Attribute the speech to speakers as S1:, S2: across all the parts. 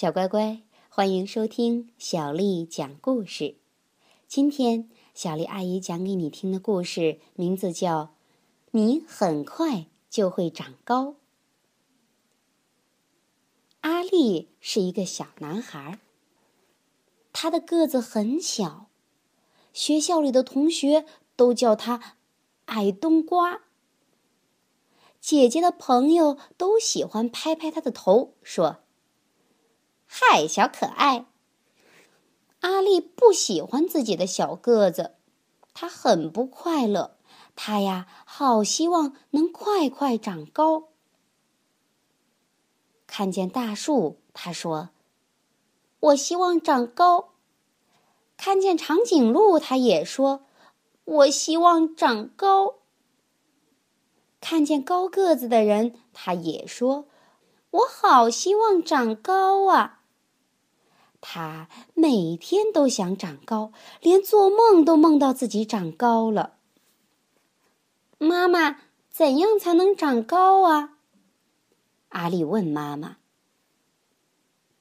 S1: 小乖乖，欢迎收听小丽讲故事。今天，小丽阿姨讲给你听的故事名字叫《你很快就会长高》。阿丽是一个小男孩，他的个子很小，学校里的同学都叫他“矮冬瓜”。姐姐的朋友都喜欢拍拍他的头，说。嗨，小可爱。阿丽不喜欢自己的小个子，他很不快乐。他呀，好希望能快快长高。看见大树，他说：“我希望长高。”看见长颈鹿，他也说：“我希望长高。”看见高个子的人，他也说：“我好希望长高啊。”他每天都想长高，连做梦都梦到自己长高了。妈妈，怎样才能长高啊？阿丽问妈妈。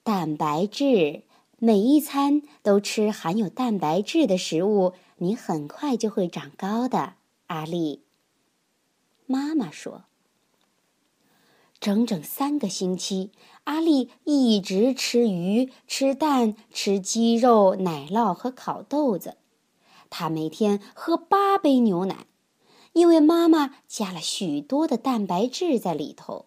S1: 蛋白质，每一餐都吃含有蛋白质的食物，你很快就会长高的。阿丽，妈妈说。整整三个星期，阿丽一直吃鱼、吃蛋、吃鸡肉、奶酪和烤豆子。她每天喝八杯牛奶，因为妈妈加了许多的蛋白质在里头。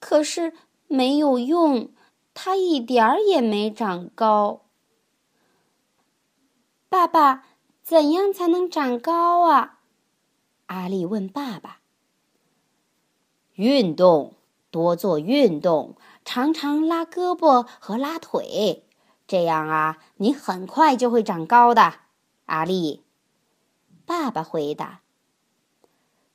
S1: 可是没有用，她一点儿也没长高。爸爸，怎样才能长高啊？阿丽问爸爸。
S2: 运动，多做运动，常常拉胳膊和拉腿，这样啊，你很快就会长高的。阿丽，
S1: 爸爸回答。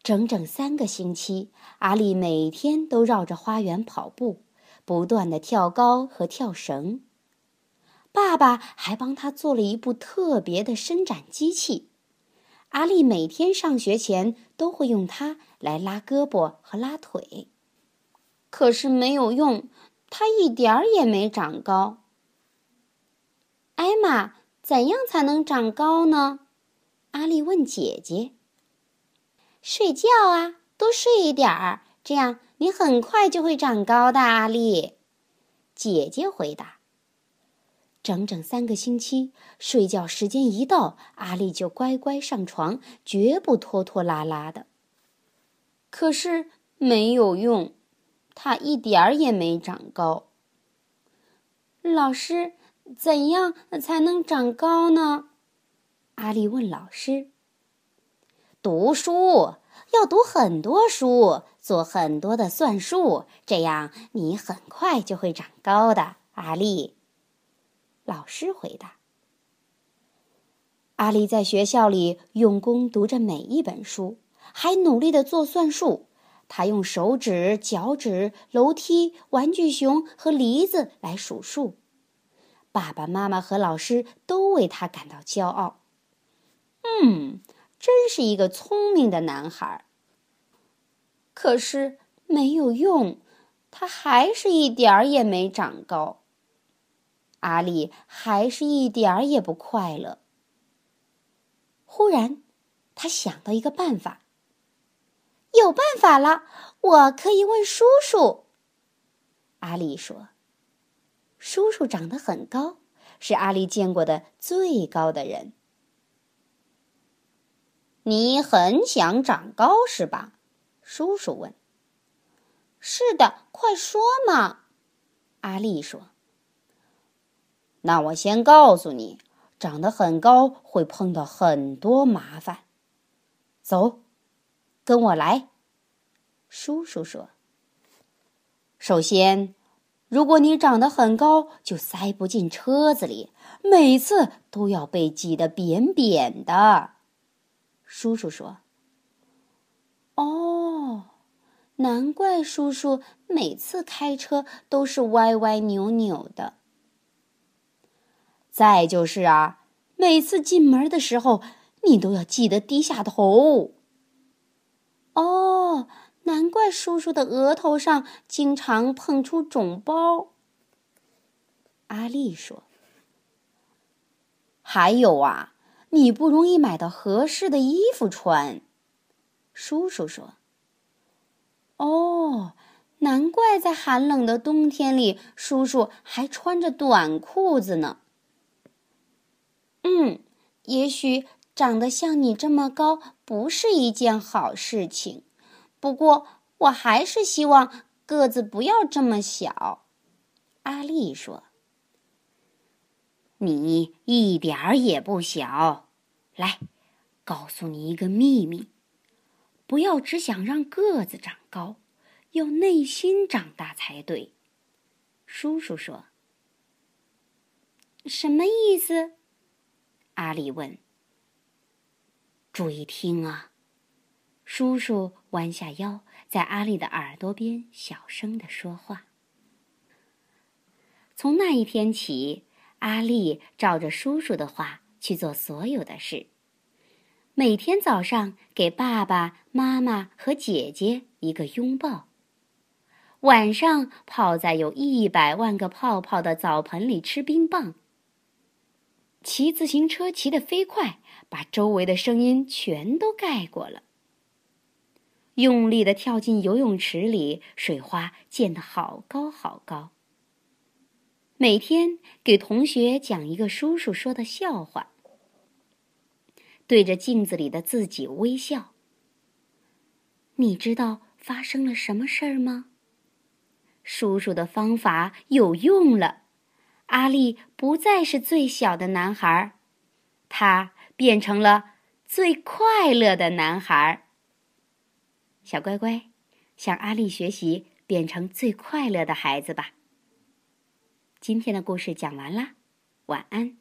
S1: 整整三个星期，阿丽每天都绕着花园跑步，不断的跳高和跳绳。爸爸还帮他做了一部特别的伸展机器。阿丽每天上学前都会用它来拉胳膊和拉腿，可是没有用，他一点儿也没长高。艾玛，怎样才能长高呢？阿丽问姐姐。睡觉啊，多睡一点儿，这样你很快就会长高的。阿丽，姐姐回答。整整三个星期，睡觉时间一到，阿丽就乖乖上床，绝不拖拖拉拉的。可是没有用，他一点儿也没长高。老师，怎样才能长高呢？阿丽问老师。
S2: 读书，要读很多书，做很多的算术，这样你很快就会长高的，阿丽。
S1: 老师回答：“阿丽在学校里用功读着每一本书，还努力的做算术。他用手指、脚趾、楼梯、玩具熊和梨子来数数。爸爸妈妈和老师都为他感到骄傲。嗯，真是一个聪明的男孩。可是没有用，他还是一点儿也没长高。”阿丽还是一点儿也不快乐。忽然，他想到一个办法。有办法了，我可以问叔叔。阿丽说：“叔叔长得很高，是阿丽见过的最高的人。”
S2: 你很想长高是吧？叔叔问。
S1: “是的，快说嘛。”阿丽说。
S2: 那我先告诉你，长得很高会碰到很多麻烦。走，跟我来。叔叔说：“首先，如果你长得很高，就塞不进车子里，每次都要被挤得扁扁的。”叔叔说：“
S1: 哦，难怪叔叔每次开车都是歪歪扭扭的。”
S2: 再就是啊，每次进门的时候，你都要记得低下头。
S1: 哦，难怪叔叔的额头上经常碰出肿包。阿丽说：“
S2: 还有啊，你不容易买到合适的衣服穿。”叔叔说：“
S1: 哦，难怪在寒冷的冬天里，叔叔还穿着短裤子呢。”嗯，也许长得像你这么高不是一件好事情，不过我还是希望个子不要这么小。”阿丽说。
S2: 你一点儿也不小，来，告诉你一个秘密：不要只想让个子长高，要内心长大才对。叔叔说：“
S1: 什么意思？”
S2: 阿丽问。“注意听啊！”叔叔弯下腰，在阿丽的耳朵边小声的说话。从那一天起。阿丽照着叔叔的话去做所有的事。每天早上给爸爸妈妈和姐姐一个拥抱。晚上泡在有一百万个泡泡的澡盆里吃冰棒。骑自行车骑得飞快，把周围的声音全都盖过了。用力的跳进游泳池里，水花溅得好高好高。每天给同学讲一个叔叔说的笑话，对着镜子里的自己微笑。你知道发生了什么事儿吗？叔叔的方法有用了，阿力不再是最小的男孩，他变成了最快乐的男孩。小乖乖，向阿力学习，变成最快乐的孩子吧。今天的故事讲完啦，晚安。